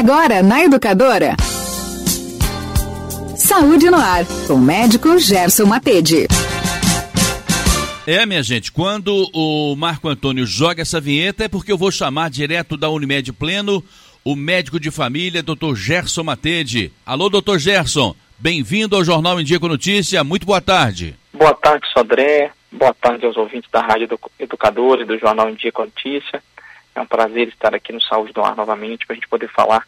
Agora na Educadora. Saúde no ar, com o médico Gerson Matede. É, minha gente, quando o Marco Antônio joga essa vinheta é porque eu vou chamar direto da Unimed Pleno o médico de família, Dr. Gerson Matede. Alô, doutor Gerson, bem-vindo ao Jornal em Dia com Notícia, muito boa tarde. Boa tarde, Sodré, boa tarde aos ouvintes da Rádio Educadores e do Jornal em Dia com Notícia. É um prazer estar aqui no Saúde do Ar novamente para a gente poder falar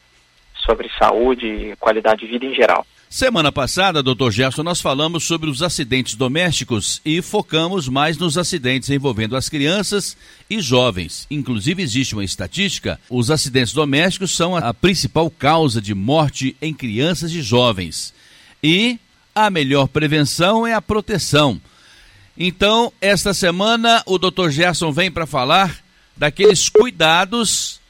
sobre saúde e qualidade de vida em geral. Semana passada, doutor Gerson, nós falamos sobre os acidentes domésticos e focamos mais nos acidentes envolvendo as crianças e jovens. Inclusive, existe uma estatística: os acidentes domésticos são a principal causa de morte em crianças e jovens. E a melhor prevenção é a proteção. Então, esta semana, o doutor Gerson vem para falar daqueles cuidados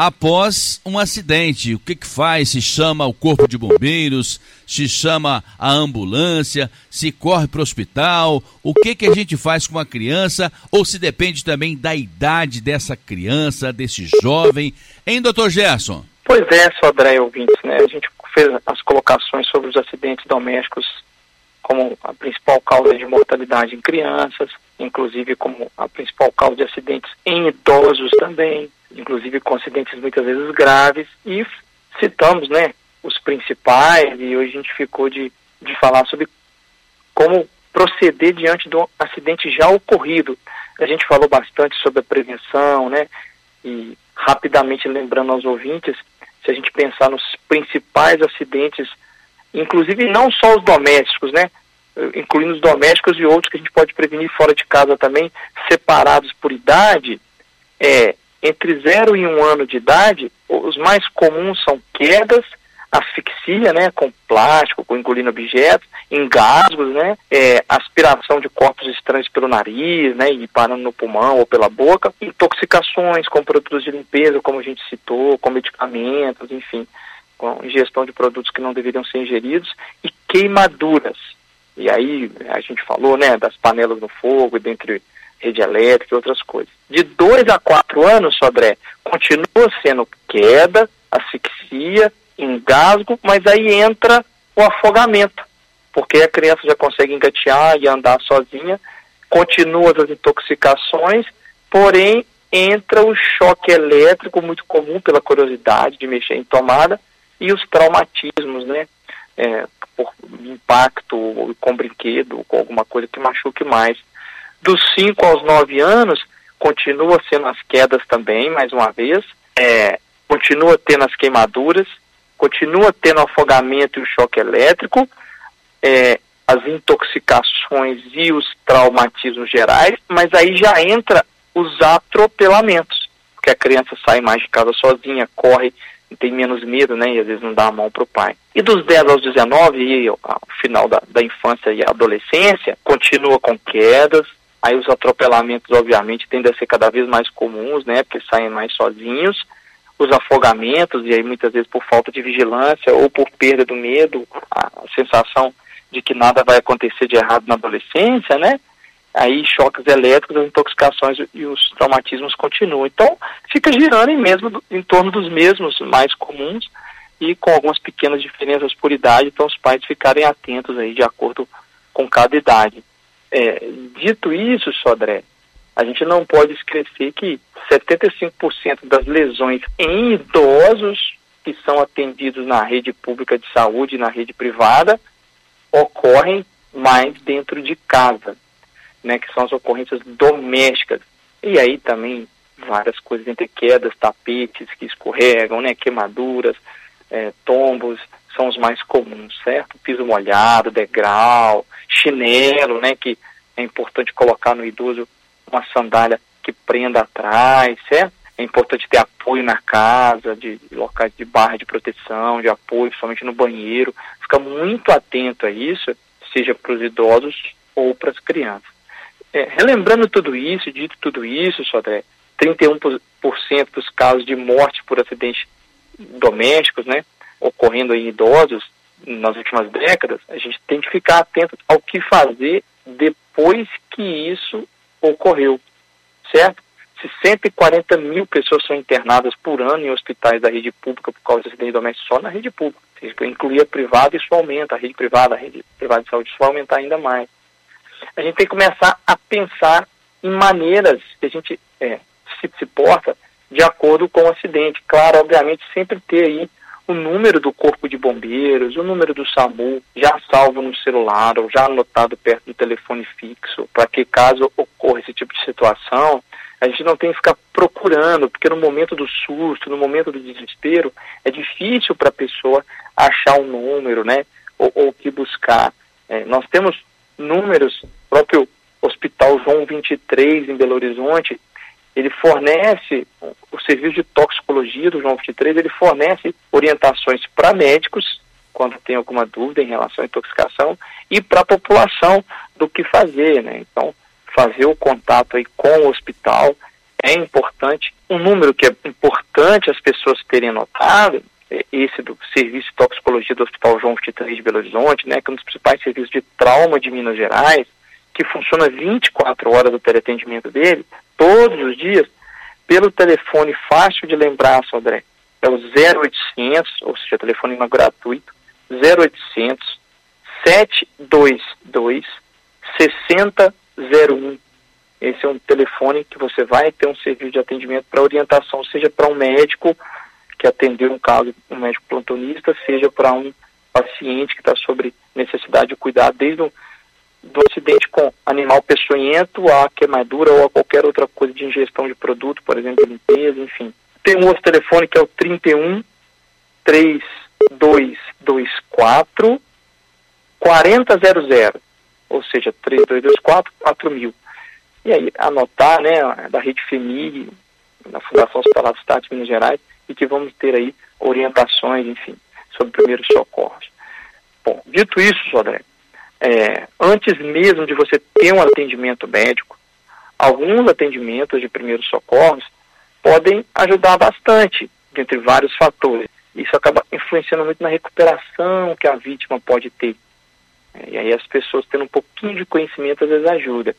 após um acidente. O que, que faz? Se chama o corpo de bombeiros, se chama a ambulância, se corre para o hospital, o que, que a gente faz com a criança, ou se depende também da idade dessa criança, desse jovem. Hein, doutor Gerson? Pois é, Sodré ouvintes, né? A gente fez as colocações sobre os acidentes domésticos como a principal causa de mortalidade em crianças, inclusive como a principal causa de acidentes em idosos também inclusive com acidentes muitas vezes graves, e citamos né, os principais, e hoje a gente ficou de, de falar sobre como proceder diante do acidente já ocorrido. A gente falou bastante sobre a prevenção, né? E rapidamente lembrando aos ouvintes, se a gente pensar nos principais acidentes, inclusive não só os domésticos, né? Incluindo os domésticos e outros que a gente pode prevenir fora de casa também, separados por idade, é entre 0 e 1 um ano de idade, os mais comuns são quedas, asfixia, né, com plástico, com engolindo objetos, engasgos, né, é, aspiração de corpos estranhos pelo nariz, né, e parando no pulmão ou pela boca, intoxicações com produtos de limpeza, como a gente citou, com medicamentos, enfim, com ingestão de produtos que não deveriam ser ingeridos, e queimaduras. E aí a gente falou, né, das panelas no fogo, dentre rede elétrica e outras coisas. De dois a quatro anos, Sodré, continua sendo queda, asfixia, engasgo, mas aí entra o afogamento, porque a criança já consegue engatear e andar sozinha, continua as intoxicações, porém entra o choque elétrico muito comum pela curiosidade de mexer em tomada e os traumatismos, né? É, por impacto com brinquedo, com alguma coisa que machuque mais. Dos 5 aos 9 anos, continua sendo as quedas também, mais uma vez, é, continua tendo as queimaduras, continua tendo afogamento e o choque elétrico, é, as intoxicações e os traumatismos gerais, mas aí já entra os atropelamentos, porque a criança sai mais de casa sozinha, corre, tem menos medo, né, e às vezes não dá a mão para o pai. E dos 10 aos 19 e ao final da, da infância e adolescência, continua com quedas, Aí os atropelamentos, obviamente, tendem a ser cada vez mais comuns, né? Porque saem mais sozinhos. Os afogamentos, e aí muitas vezes por falta de vigilância ou por perda do medo, a sensação de que nada vai acontecer de errado na adolescência, né? Aí choques elétricos, as intoxicações e os traumatismos continuam. Então, fica girando em, mesmo, em torno dos mesmos mais comuns e com algumas pequenas diferenças por idade, então os pais ficarem atentos aí de acordo com cada idade. É, dito isso, Sodré, a gente não pode esquecer que 75% das lesões em idosos que são atendidos na rede pública de saúde e na rede privada ocorrem mais dentro de casa, né, que são as ocorrências domésticas. E aí também várias coisas entre quedas, tapetes que escorregam, né, queimaduras, é, tombos, são os mais comuns, certo? Piso molhado, degrau, chinelo, né, que é importante colocar no idoso uma sandália que prenda atrás, certo? É importante ter apoio na casa, de, locais de barra de proteção, de apoio, somente no banheiro. Fica muito atento a isso, seja para os idosos ou para as crianças. É, relembrando tudo isso, dito tudo isso, Sodré, 31% dos casos de morte por acidentes domésticos, né, ocorrendo em idosos nas últimas décadas, a gente tem que ficar atento ao que fazer depois que isso ocorreu, certo? se 140 mil pessoas são internadas por ano em hospitais da rede pública por causa de acidente doméstico só na rede pública. Se incluir a privada, isso aumenta, a rede privada, a rede privada de saúde, isso vai aumentar ainda mais. A gente tem que começar a pensar em maneiras que a gente é, se, se porta de acordo com o acidente. Claro, obviamente, sempre ter aí o número do corpo de bombeiros, o número do SAMU, já salvo no celular ou já anotado perto do telefone fixo, para que caso ocorra esse tipo de situação, a gente não tem que ficar procurando, porque no momento do susto, no momento do desespero, é difícil para a pessoa achar um número, né? Ou, ou que buscar. É, nós temos números, o próprio Hospital João 23 em Belo Horizonte, ele fornece, o serviço de toxicologia do João 23, ele fornece orientações para médicos, quando tem alguma dúvida em relação à intoxicação, e para a população do que fazer, né? Então, fazer o contato aí com o hospital é importante. Um número que é importante as pessoas terem notado, esse do Serviço de Toxicologia do Hospital João 23 de Belo Horizonte, né, que é um dos principais serviços de trauma de Minas Gerais, que funciona 24 horas do teleatendimento dele, todos os dias, pelo telefone fácil de lembrar, Sodré, é o 0800, ou seja, telefone gratuito, 0800 722 60 01. Esse é um telefone que você vai ter um serviço de atendimento para orientação, seja para um médico que atendeu um caso, um médico plantonista, seja para um paciente que está sobre necessidade de cuidar desde o do acidente com animal peçonhento a queimadura ou a qualquer outra coisa de ingestão de produto, por exemplo, limpeza, enfim. Tem um outro telefone que é o 31 3224 4000 ou seja, 3224 4000. E aí anotar, né, da Rede FEMIG, da Fundação Hospitalar do Estado de Minas Gerais, e que vamos ter aí orientações, enfim, sobre primeiros socorros. Bom, dito isso, Sodré, é, antes mesmo de você ter um atendimento médico, alguns atendimentos de primeiros socorros podem ajudar bastante, dentre vários fatores. Isso acaba influenciando muito na recuperação que a vítima pode ter. E aí as pessoas tendo um pouquinho de conhecimento às vezes ajuda.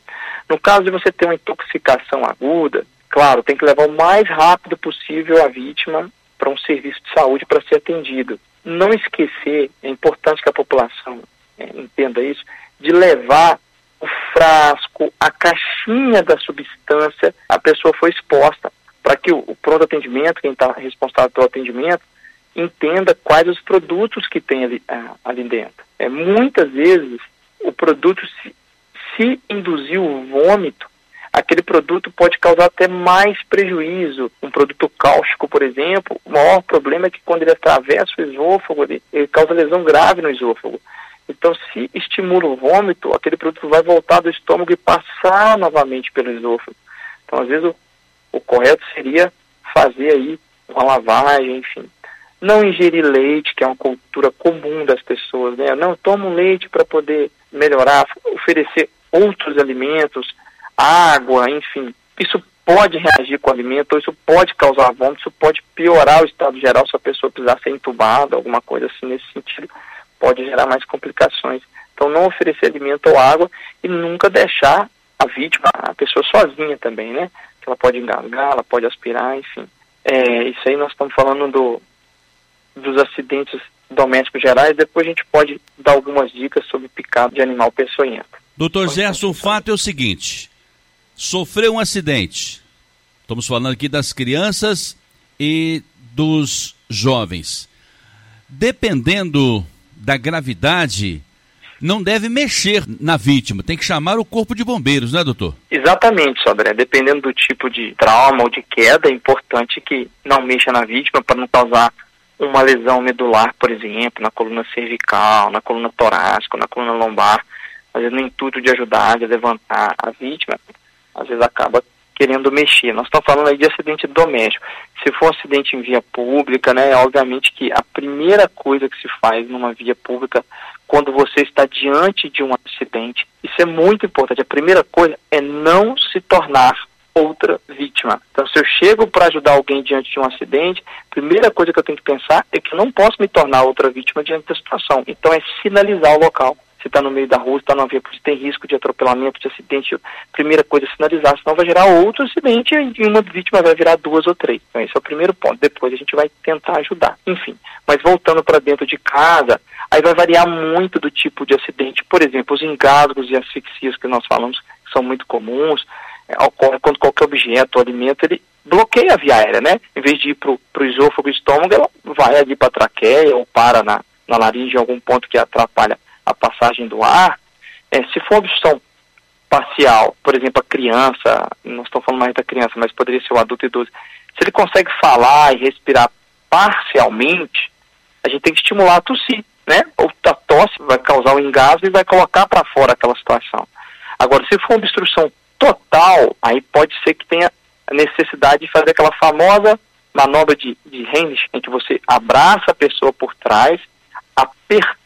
No caso de você ter uma intoxicação aguda, claro, tem que levar o mais rápido possível a vítima para um serviço de saúde para ser atendido. Não esquecer, é importante que a população é, entenda isso, de levar o frasco, a caixinha da substância, a pessoa foi exposta, para que o, o pronto atendimento, quem está responsável pelo atendimento, entenda quais os produtos que tem ali, ah, ali dentro. É, muitas vezes o produto se, se induzir o vômito, aquele produto pode causar até mais prejuízo. Um produto cáustico, por exemplo, o maior problema é que quando ele atravessa o esôfago, ele, ele causa lesão grave no esôfago. Então, se estimula o vômito, aquele produto vai voltar do estômago e passar novamente pelo esôfago. Então, às vezes, o, o correto seria fazer aí uma lavagem, enfim não ingerir leite, que é uma cultura comum das pessoas, né? Não tomo leite para poder melhorar, oferecer outros alimentos, água, enfim. Isso pode reagir com o alimento, isso pode causar vômito, isso pode piorar o estado geral se a pessoa precisar ser entubada, alguma coisa assim nesse sentido, pode gerar mais complicações. Então não oferecer alimento ou água e nunca deixar a vítima, a pessoa sozinha também, né? Que ela pode engasgar, ela pode aspirar, enfim. É, isso aí nós estamos falando do, dos acidentes domésticos gerais, depois a gente pode dar algumas dicas sobre picado de animal peçonhento. Doutor Gerson, o fato é o seguinte: sofreu um acidente. Estamos falando aqui das crianças e dos jovens. Dependendo da gravidade, não deve mexer na vítima, tem que chamar o corpo de bombeiros, né, doutor? Exatamente, Sodré. Dependendo do tipo de trauma ou de queda, é importante que não mexa na vítima para não causar uma lesão medular, por exemplo, na coluna cervical, na coluna torácica, na coluna lombar, vezes no intuito de ajudar a levantar a vítima, às vezes acaba querendo mexer. Nós estamos falando aí de acidente doméstico. Se for um acidente em via pública, né, obviamente que a primeira coisa que se faz numa via pública, quando você está diante de um acidente, isso é muito importante. A primeira coisa é não se tornar outra vítima. Então, se eu chego para ajudar alguém diante de um acidente, a primeira coisa que eu tenho que pensar é que eu não posso me tornar outra vítima diante da situação. Então, é sinalizar o local. Se está no meio da rua, está numa via, se tem risco de atropelamento, de acidente, primeira coisa é sinalizar, senão vai gerar outro acidente e uma vítima vai virar duas ou três. Então esse é o primeiro ponto. Depois a gente vai tentar ajudar. Enfim, mas voltando para dentro de casa, aí vai variar muito do tipo de acidente. Por exemplo, os engasgos e asfixias que nós falamos que são muito comuns, é, ocorre quando qualquer objeto alimento ele bloqueia a via aérea, né? Em vez de ir para o esôfago e estômago, ela vai ali para a traqueia ou para na, na laringe em algum ponto que atrapalha a passagem do ar. É, se for obstrução parcial, por exemplo, a criança, não estou falando mais da criança, mas poderia ser o adulto idoso, se ele consegue falar e respirar parcialmente, a gente tem que estimular a tossir, né? Ou a tosse vai causar o um engasgo e vai colocar para fora aquela situação. Agora, se for uma obstrução total, aí pode ser que tenha a necessidade de fazer aquela famosa manobra de, de Heinrich, em que você abraça a pessoa por trás,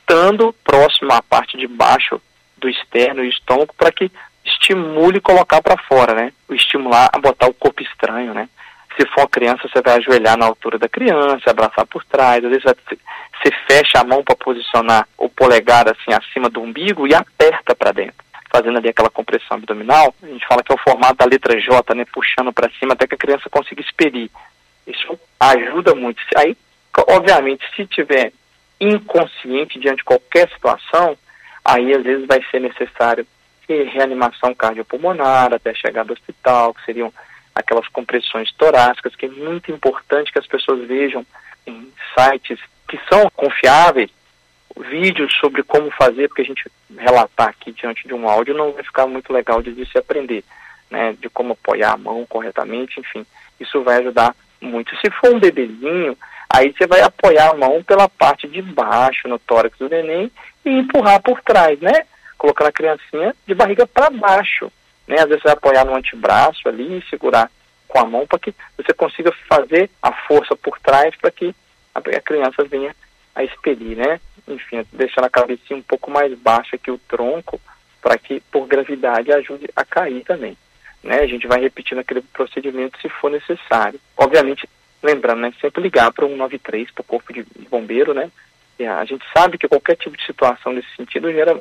apertando próximo à parte de baixo do externo e estômago para que estimule colocar para fora, né? Estimular a botar o corpo estranho, né? Se for uma criança, você vai ajoelhar na altura da criança, abraçar por trás, às vezes você fecha a mão para posicionar o polegar assim acima do umbigo e aperta para dentro, fazendo ali aquela compressão abdominal. A gente fala que é o formato da letra J, né? Puxando para cima até que a criança consiga expelir. Isso ajuda muito. Aí, obviamente, se tiver inconsciente diante de qualquer situação, aí às vezes vai ser necessário reanimação cardiopulmonar até chegar do hospital, que seriam aquelas compressões torácicas, que é muito importante que as pessoas vejam em sites que são confiáveis, vídeos sobre como fazer, porque a gente relatar aqui diante de um áudio não vai ficar muito legal de, se aprender, né, de como apoiar a mão corretamente, enfim, isso vai ajudar muito. Se for um bebezinho, aí você vai apoiar a mão pela parte de baixo no tórax do neném e empurrar por trás, né? Colocando a criancinha de barriga para baixo, né? Às vezes você vai apoiar no antebraço ali e segurar com a mão para que você consiga fazer a força por trás para que a, criança venha a expelir, né? Enfim, deixando a cabecinha um pouco mais baixa que o tronco para que por gravidade ajude a cair também. Né? A gente vai repetindo aquele procedimento se for necessário. Obviamente, lembrando, né, sempre ligar para o 193, para o corpo de bombeiro, né? E a gente sabe que qualquer tipo de situação nesse sentido gera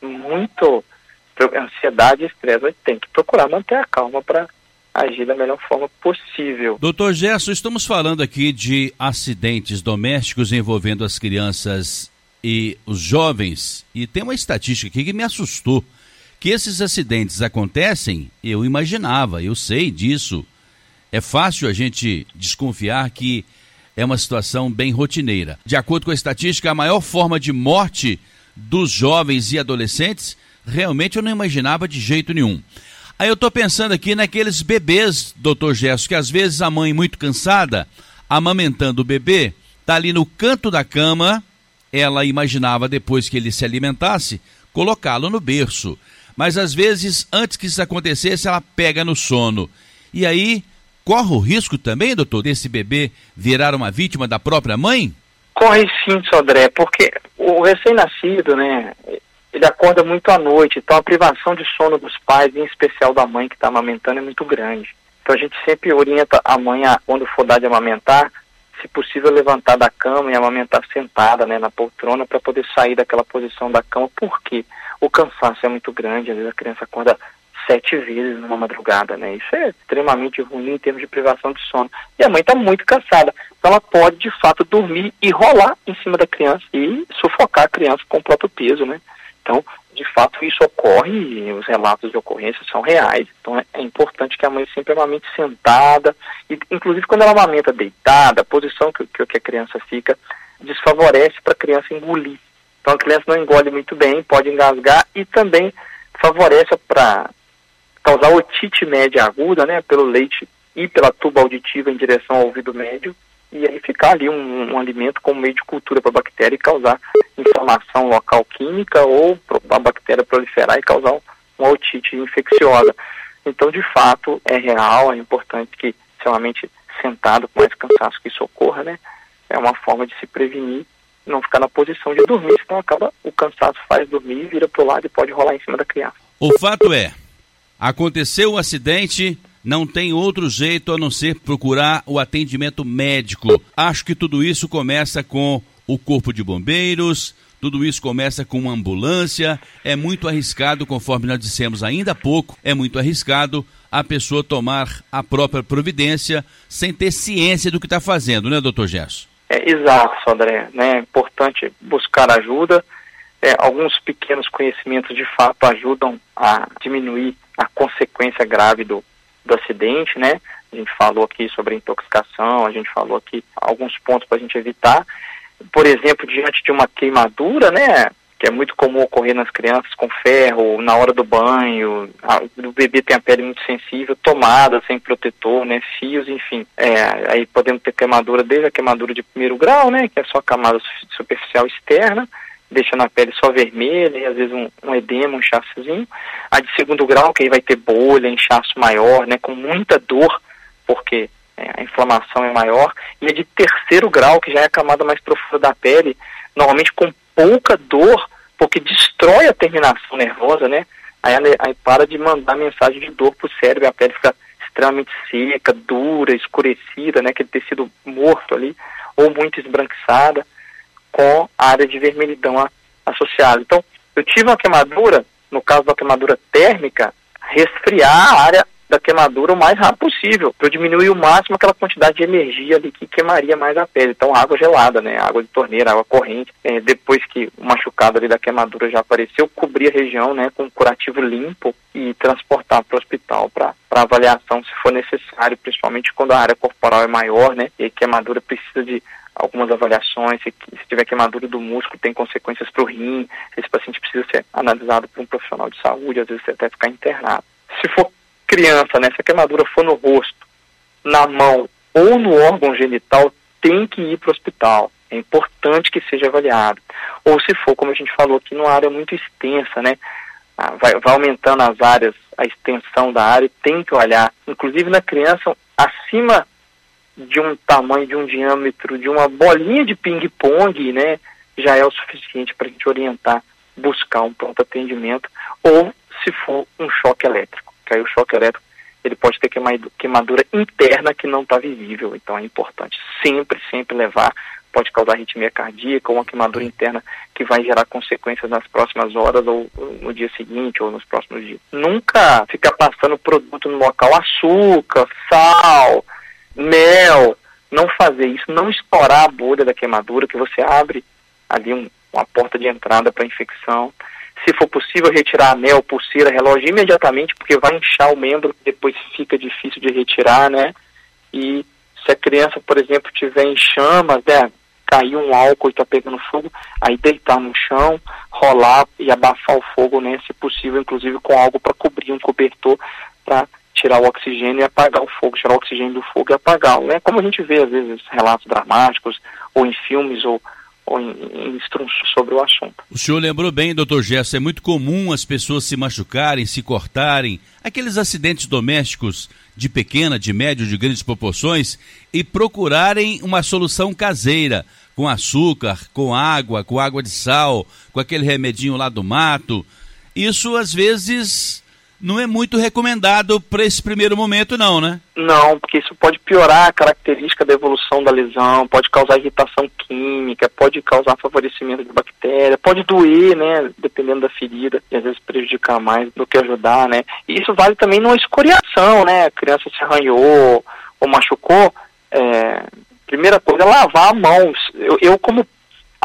muito ansiedade e estresse. A gente tem que procurar manter a calma para agir da melhor forma possível. Doutor Gerson, estamos falando aqui de acidentes domésticos envolvendo as crianças e os jovens, e tem uma estatística aqui que me assustou. Que esses acidentes acontecem, eu imaginava, eu sei disso. É fácil a gente desconfiar que é uma situação bem rotineira. De acordo com a estatística, a maior forma de morte dos jovens e adolescentes, realmente eu não imaginava de jeito nenhum. Aí eu estou pensando aqui naqueles bebês, doutor Gesso, que às vezes a mãe muito cansada, amamentando o bebê, está ali no canto da cama, ela imaginava depois que ele se alimentasse, colocá-lo no berço. Mas às vezes, antes que isso acontecesse, ela pega no sono. E aí, corre o risco também, doutor, desse bebê virar uma vítima da própria mãe? Corre sim, Sodré, porque o recém-nascido, né, ele acorda muito à noite, então a privação de sono dos pais, em especial da mãe que está amamentando, é muito grande. Então a gente sempre orienta a mãe, a, quando for dar de amamentar, se possível levantar da cama e amamentar sentada, né, na poltrona, para poder sair daquela posição da cama, porque o cansaço é muito grande, às vezes a criança acorda sete vezes numa madrugada, né? Isso é extremamente ruim em termos de privação de sono. E a mãe está muito cansada. Então ela pode, de fato, dormir e rolar em cima da criança e sufocar a criança com o próprio peso, né? Então, de fato, isso ocorre e os relatos de ocorrência são reais. Então é, importante que a mãe sempre amamente sentada, e inclusive quando ela amamenta deitada, a posição que, que a criança fica desfavorece para a criança engolir. Então a criança não engole muito bem, pode engasgar e também favorece para causar otite média aguda, né, pelo leite e pela tuba auditiva em direção ao ouvido médio, e aí ficar ali um, um alimento como meio de cultura para a bactéria e causar inflamação local química ou a bactéria proliferar e causar uma otite infecciosa. Então, de fato, é real, é importante que, extremamente sentado com mais cansaço que isso ocorra, né? É uma forma de se prevenir não ficar na posição de dormir, senão acaba o cansaço faz dormir, vira para o lado e pode rolar em cima da criança. O fato é, Aconteceu o um acidente, não tem outro jeito a não ser procurar o atendimento médico. Acho que tudo isso começa com o Corpo de Bombeiros, tudo isso começa com uma ambulância, é muito arriscado, conforme nós dissemos ainda há pouco, é muito arriscado a pessoa tomar a própria providência sem ter ciência do que está fazendo, né, doutor Gerson? É, exato, André. Né? É importante buscar ajuda. É, alguns pequenos conhecimentos de fato ajudam a diminuir a consequência grave do, do acidente, né? A gente falou aqui sobre intoxicação, a gente falou aqui alguns pontos para a gente evitar. Por exemplo, diante de uma queimadura, né? que é muito comum ocorrer nas crianças com ferro, na hora do banho, a, o bebê tem a pele muito sensível, tomada sem protetor, né, fios, enfim. É, aí podemos ter queimadura desde a queimadura de primeiro grau, né, que é só a camada superficial externa, deixando a pele só vermelha e às vezes um, um edema, um inchaçozinho. A de segundo grau, que aí vai ter bolha, inchaço maior, né, com muita dor, porque é, a inflamação é maior. E a de terceiro grau, que já é a camada mais profunda da pele, normalmente com pouca dor, porque destrói a terminação nervosa, né? Aí, aí para de mandar mensagem de dor para o cérebro, a pele fica extremamente seca, dura, escurecida, né? Aquele tecido morto ali, ou muito esbranquiçada, com a área de vermelhidão associada. Então, eu tive uma queimadura, no caso da queimadura térmica, resfriar a área da queimadura o mais rápido possível, para diminuir o máximo aquela quantidade de energia ali que queimaria mais a pele. Então, água gelada, né? Água de torneira, água corrente. É, depois que o machucado ali da queimadura já apareceu, cobrir a região, né, com um curativo limpo e transportar para o hospital para avaliação se for necessário, principalmente quando a área corporal é maior, né? E a queimadura precisa de algumas avaliações, se, se tiver queimadura do músculo, tem consequências para o rim, esse paciente precisa ser analisado por um profissional de saúde, às vezes até ficar internado. Se for criança, né, se a queimadura for no rosto, na mão ou no órgão genital, tem que ir para o hospital. É importante que seja avaliado. Ou se for, como a gente falou aqui, numa área muito extensa, né? Ah, vai, vai aumentando as áreas, a extensão da área, tem que olhar. Inclusive na criança, acima de um tamanho, de um diâmetro, de uma bolinha de ping-pong, né? Já é o suficiente para a gente orientar, buscar um pronto atendimento, ou se for um choque elétrico aí o choque elétrico ele pode ter queimadura interna que não está visível. Então é importante sempre, sempre levar. Pode causar arritmia cardíaca ou uma queimadura interna que vai gerar consequências nas próximas horas ou no dia seguinte ou nos próximos dias. Nunca ficar passando produto no local, açúcar, sal, mel. Não fazer isso, não estourar a bolha da queimadura, que você abre ali um, uma porta de entrada para infecção se for possível, retirar anel, pulseira, relógio imediatamente, porque vai inchar o membro, depois fica difícil de retirar, né? E se a criança, por exemplo, tiver em chamas, né? Cair um álcool e está pegando fogo, aí deitar no chão, rolar e abafar o fogo, né? Se possível, inclusive com algo para cobrir um cobertor para tirar o oxigênio e apagar o fogo, tirar o oxigênio do fogo e apagá-lo, né? Como a gente vê às vezes relatos dramáticos ou em filmes ou ou em, em sobre o assunto. O senhor lembrou bem, doutor Gerson, é muito comum as pessoas se machucarem, se cortarem, aqueles acidentes domésticos de pequena, de médio, de grandes proporções e procurarem uma solução caseira, com açúcar, com água, com água de sal, com aquele remedinho lá do mato. Isso às vezes não é muito recomendado para esse primeiro momento, não, né? Não, porque isso pode piorar a característica da evolução da lesão, pode causar irritação química, pode causar favorecimento de bactéria, pode doer, né, dependendo da ferida, e às vezes prejudicar mais do que ajudar, né? E isso vale também numa escoriação, né? A criança se arranhou ou machucou, é, primeira coisa é lavar a mão. Eu, eu como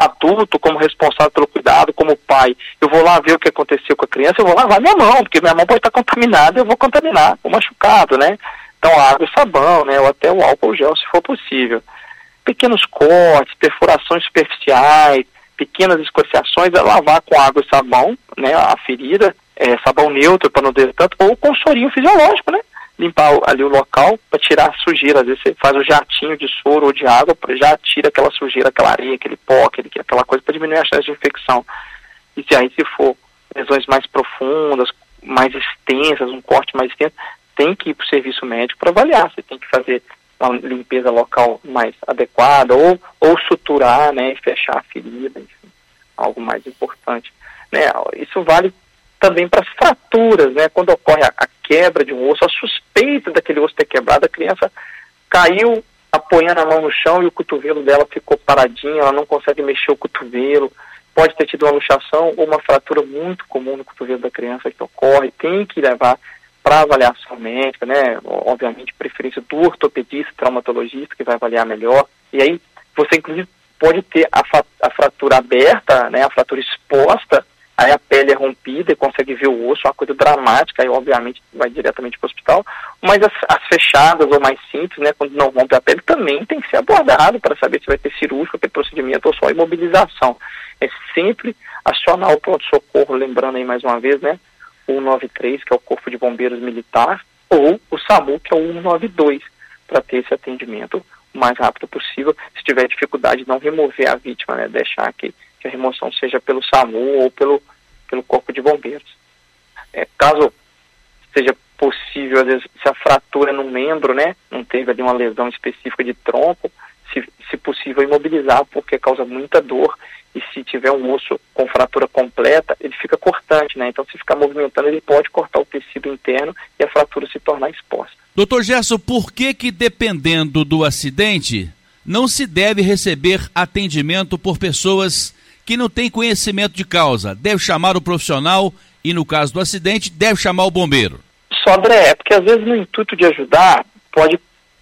adulto, como responsável pelo cuidado, como pai, eu vou lá ver o que aconteceu com a criança, eu vou lavar minha mão, porque minha mão pode estar contaminada, eu vou contaminar, o machucado, né? Então água e sabão, né? Ou até o álcool gel, se for possível. Pequenos cortes, perfurações superficiais, pequenas escoriações, é lavar com água e sabão, né? A ferida, é, sabão neutro para não ter tanto, ou com sorinho fisiológico, né? Limpar ali o local para tirar a sujeira. Às vezes você faz o jatinho de soro ou de água, já tira aquela sujeira, aquela areia, aquele pó, aquele, aquela coisa para diminuir a chance de infecção. E se aí se for lesões mais profundas, mais extensas, um corte mais extenso, tem que ir para o serviço médico para avaliar. Você tem que fazer uma limpeza local mais adequada ou, ou suturar, né, e fechar a ferida, enfim, algo mais importante. Né? Isso vale também para as fraturas, né? Quando ocorre a, a, quebra de um osso, a suspeita daquele osso ter quebrado, a criança caiu apoiando a mão no chão e o cotovelo dela ficou paradinho, ela não consegue mexer o cotovelo, pode ter tido uma luxação ou uma fratura muito comum no cotovelo da criança que ocorre, tem que levar para avaliação médica, né? Obviamente, preferência do ortopedista, traumatologista, que vai avaliar melhor. E aí, você inclusive pode ter a, a fratura aberta, né? A fratura exposta, aí a pele é rompida e consegue ver o osso, uma coisa dramática, aí obviamente vai diretamente para o hospital. Mas as, as, fechadas ou mais simples, né? Quando não rompe a pele, também tem que ser abordado para saber se vai ter cirúrgico, ter procedimento ou só imobilização. É sempre acionar o pronto-socorro, lembrando aí mais uma vez, né? 193, que é o Corpo de Bombeiros Militar, ou o SAMU, que é o 192, para ter esse atendimento o mais rápido possível. Se tiver dificuldade, não remover a vítima, né, deixar que, que a remoção seja pelo SAMU ou pelo, pelo Corpo de Bombeiros. É, caso seja possível, às vezes, se a fratura no membro, né, não teve ali uma lesão específica de tronco, se, se possível, imobilizar, porque causa muita dor e se tiver um osso com fratura completa, ele fica cortante, né? Então, se ficar movimentando, ele pode cortar o tecido interno e a fratura se tornar exposta. Doutor Gerson, por que que dependendo do acidente, não se deve receber atendimento por pessoas que não têm conhecimento de causa? Deve chamar o profissional e, no caso do acidente, deve chamar o bombeiro? Só, André, é porque às vezes no intuito de ajudar, pode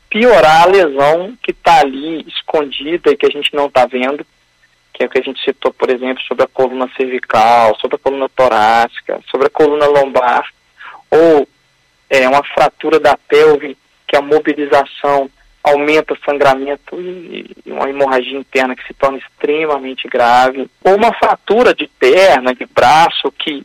piorar a lesão que está ali escondida e que a gente não está vendo que é o que a gente citou, por exemplo, sobre a coluna cervical, sobre a coluna torácica, sobre a coluna lombar, ou é, uma fratura da pelve, que a mobilização aumenta o sangramento e, uma hemorragia interna que se torna extremamente grave, ou uma fratura de perna, de braço, que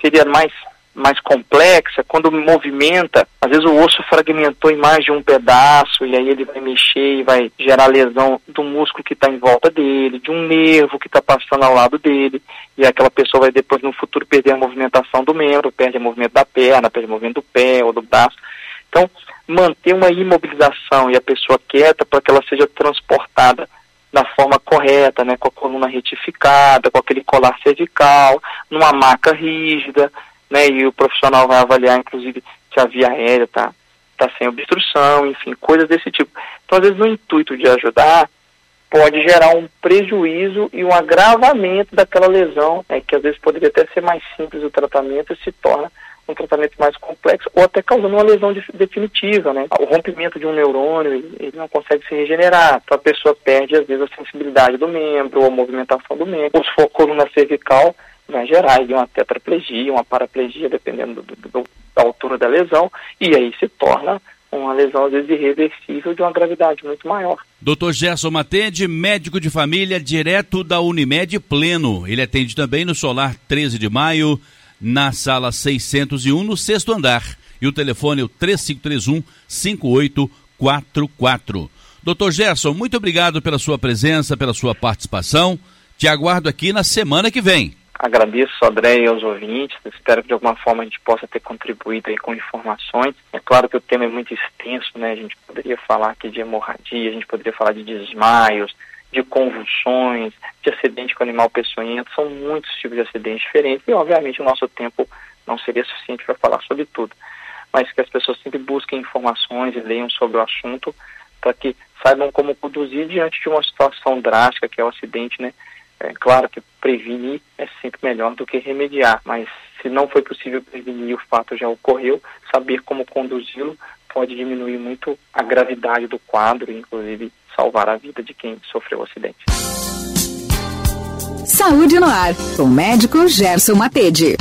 seria mais mais complexa, quando movimenta, às vezes o osso fragmentou em mais de um pedaço e aí ele vai mexer e vai gerar lesão do músculo que está em volta dele, de um nervo que está passando ao lado dele, e aquela pessoa vai depois no futuro perder a movimentação do membro, perde o movimento da perna, perde o movimento do pé ou do braço. Então, manter uma imobilização e a pessoa quieta para que ela seja transportada da forma correta, né, com a coluna retificada, com aquele colar cervical, numa maca rígida, né? E o profissional vai avaliar, inclusive, se a via aérea está tá sem obstrução, enfim, coisas desse tipo. Então, às vezes, no intuito de ajudar, pode gerar um prejuízo e um agravamento daquela lesão, né, que às vezes poderia até ser mais simples o tratamento e se torna um tratamento mais complexo ou até causando uma lesão de, definitiva, né? O rompimento de um neurônio, ele não consegue se regenerar, então a pessoa perde às vezes a sensibilidade do membro ou a movimentação do membro. Se for coluna cervical, vai gerar de uma tetraplegia, uma paraplegia, dependendo do, do, da altura da lesão, e aí se torna uma lesão às vezes irreversível de uma gravidade muito maior. Dr. Gerson Matede, médico de família direto da Unimed Pleno. Ele atende também no Solar 13 de Maio, na sala 601, no sexto andar. E o telefone é o 3531 5844. Doutor Gerson, muito obrigado pela sua presença, pela sua participação. Te aguardo aqui na semana que vem. Agradeço, André, e aos ouvintes. Espero que de alguma forma a gente possa ter contribuído aí com informações. É claro que o tema é muito extenso, né? A gente poderia falar aqui de hemorragia, a gente poderia falar de desmaios, de convulsões, de acidente com animal peçonhento. São muitos tipos de acidentes diferentes e, obviamente, o nosso tempo não seria suficiente para falar sobre tudo. Mas que as pessoas sempre busquem informações e leiam sobre o assunto para que saibam como conduzir diante de uma situação drástica que é o acidente, né? É claro que prevenir é sempre melhor do que remediar, mas se não foi possível prevenir o fato já ocorreu, saber como conduzi-lo pode diminuir muito a gravidade do quadro inclusive, salvar a vida de quem sofreu o acidente. Saúde no ar, com o médico Gerson Matede.